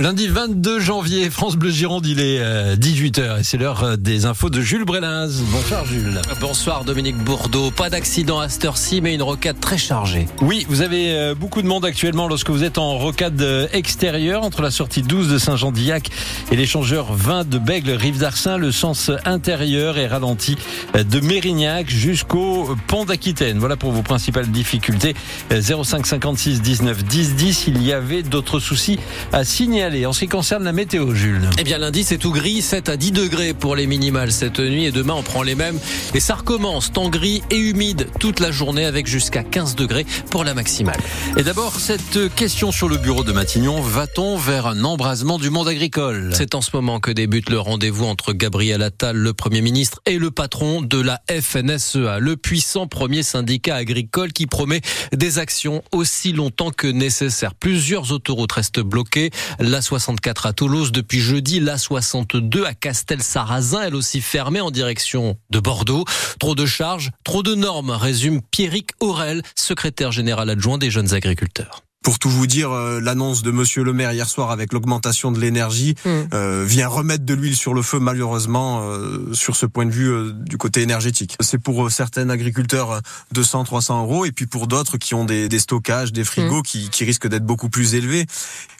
Lundi 22 janvier, France Bleu Gironde, il est 18h euh, et c'est l'heure euh, des infos de Jules Brélins. Bonsoir Jules. Bonsoir Dominique Bourdeau. Pas d'accident à cette heure-ci, mais une rocade très chargée. Oui, vous avez euh, beaucoup de monde actuellement lorsque vous êtes en rocade extérieure entre la sortie 12 de Saint-Jean-d'Illac et l'échangeur 20 de Bègle, Rive d'Arcin. Le sens intérieur est ralenti de Mérignac jusqu'au pont d'Aquitaine. Voilà pour vos principales difficultés. 05 56 19 10 10. Il y avait d'autres soucis à signaler en ce qui concerne la météo, Jules Eh bien, lundi, c'est tout gris, 7 à 10 degrés pour les minimales cette nuit. Et demain, on prend les mêmes. Et ça recommence, temps gris et humide toute la journée avec jusqu'à 15 degrés pour la maximale. Et d'abord, cette question sur le bureau de Matignon. Va-t-on vers un embrasement du monde agricole? C'est en ce moment que débute le rendez-vous entre Gabriel Attal, le Premier ministre, et le patron de la FNSEA, le puissant premier syndicat agricole qui promet des actions aussi longtemps que nécessaire. Plusieurs autoroutes restent bloquées. La 64 à Toulouse depuis jeudi, la 62 à Castel-Sarrazin, elle aussi fermée en direction de Bordeaux. Trop de charges, trop de normes, résume Pierrick Aurel, secrétaire général adjoint des jeunes agriculteurs. Pour tout vous dire, euh, l'annonce de Monsieur le Maire hier soir avec l'augmentation de l'énergie mm. euh, vient remettre de l'huile sur le feu, malheureusement, euh, sur ce point de vue du côté énergétique. C'est pour certains agriculteurs 200, 300 euros, et puis pour d'autres qui ont des, stockages, des frigos mm. qui, qui, risquent d'être beaucoup plus élevés.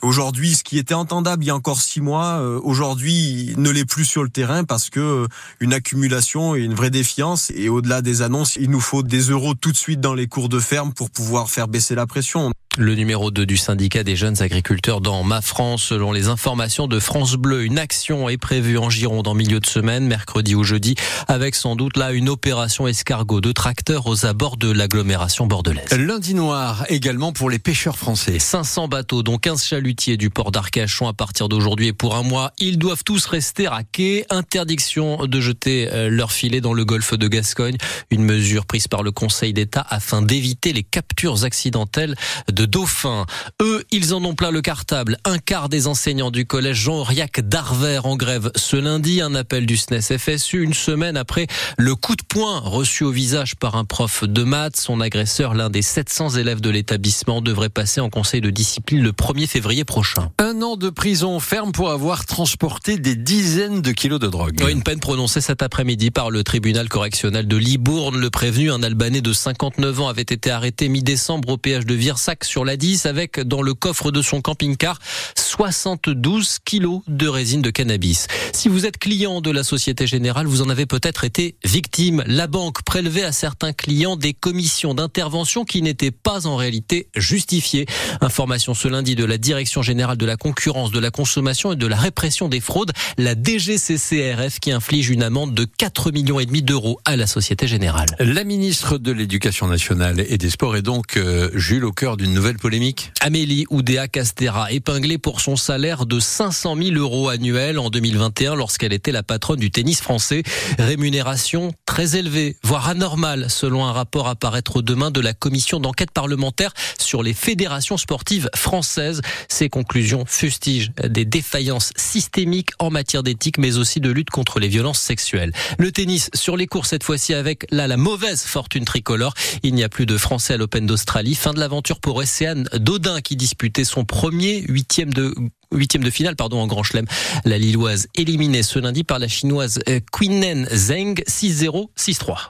Aujourd'hui, ce qui était entendable il y a encore six mois, aujourd'hui ne l'est plus sur le terrain parce que une accumulation et une vraie défiance. Et au-delà des annonces, il nous faut des euros tout de suite dans les cours de ferme pour pouvoir faire baisser la pression. Le numéro 2 du syndicat des jeunes agriculteurs dans Ma France. Selon les informations de France Bleu, une action est prévue en Gironde en milieu de semaine, mercredi ou jeudi, avec sans doute là une opération escargot de tracteurs aux abords de l'agglomération bordelaise. Lundi noir également pour les pêcheurs français. 500 bateaux, dont 15 chalutiers du port d'Arcachon à partir d'aujourd'hui et pour un mois. Ils doivent tous rester à quai. Interdiction de jeter euh, leur filet dans le golfe de Gascogne. Une mesure prise par le Conseil d'État afin d'éviter les captures accidentelles de de Dauphin. Eux, ils en ont plein le cartable. Un quart des enseignants du collège Jean-Auriac d'Arvers en grève ce lundi. Un appel du SNES FSU une semaine après le coup de poing reçu au visage par un prof de maths. Son agresseur, l'un des 700 élèves de l'établissement, devrait passer en conseil de discipline le 1er février prochain. Un an de prison ferme pour avoir transporté des dizaines de kilos de drogue. Une peine prononcée cet après-midi par le tribunal correctionnel de Libourne. Le prévenu, un Albanais de 59 ans, avait été arrêté mi-décembre au péage de Virsac sur la 10 avec dans le coffre de son camping-car 72 kilos de résine de cannabis. Si vous êtes client de la Société Générale, vous en avez peut-être été victime. La banque prélevait à certains clients des commissions d'intervention qui n'étaient pas en réalité justifiées. Information ce lundi de la Direction Générale de la Concurrence, de la Consommation et de la Répression des Fraudes, la DGCCRF qui inflige une amende de 4 millions et demi d'euros à la Société Générale. La ministre de l'Éducation nationale et des Sports est donc euh, Jules au cœur d'une nouvelle polémique. Amélie Oudéa Castera, épinglée pour son salaire de 500 000 euros annuels en 2021 lorsqu'elle était la patronne du tennis français. Rémunération très élevée, voire anormale, selon un rapport à paraître demain de la commission d'enquête parlementaire sur les fédérations sportives françaises. Ces conclusions fustigent des défaillances systémiques en matière d'éthique, mais aussi de lutte contre les violences sexuelles. Le tennis sur les cours cette fois-ci avec la mauvaise fortune tricolore. Il n'y a plus de Français à l'Open d'Australie. Fin de l'aventure pour Océane Dodin qui disputait son premier huitième de huitième de finale pardon en Grand Chelem. La Lilloise éliminée ce lundi par la chinoise Quinnen Zheng 6-0 6-3.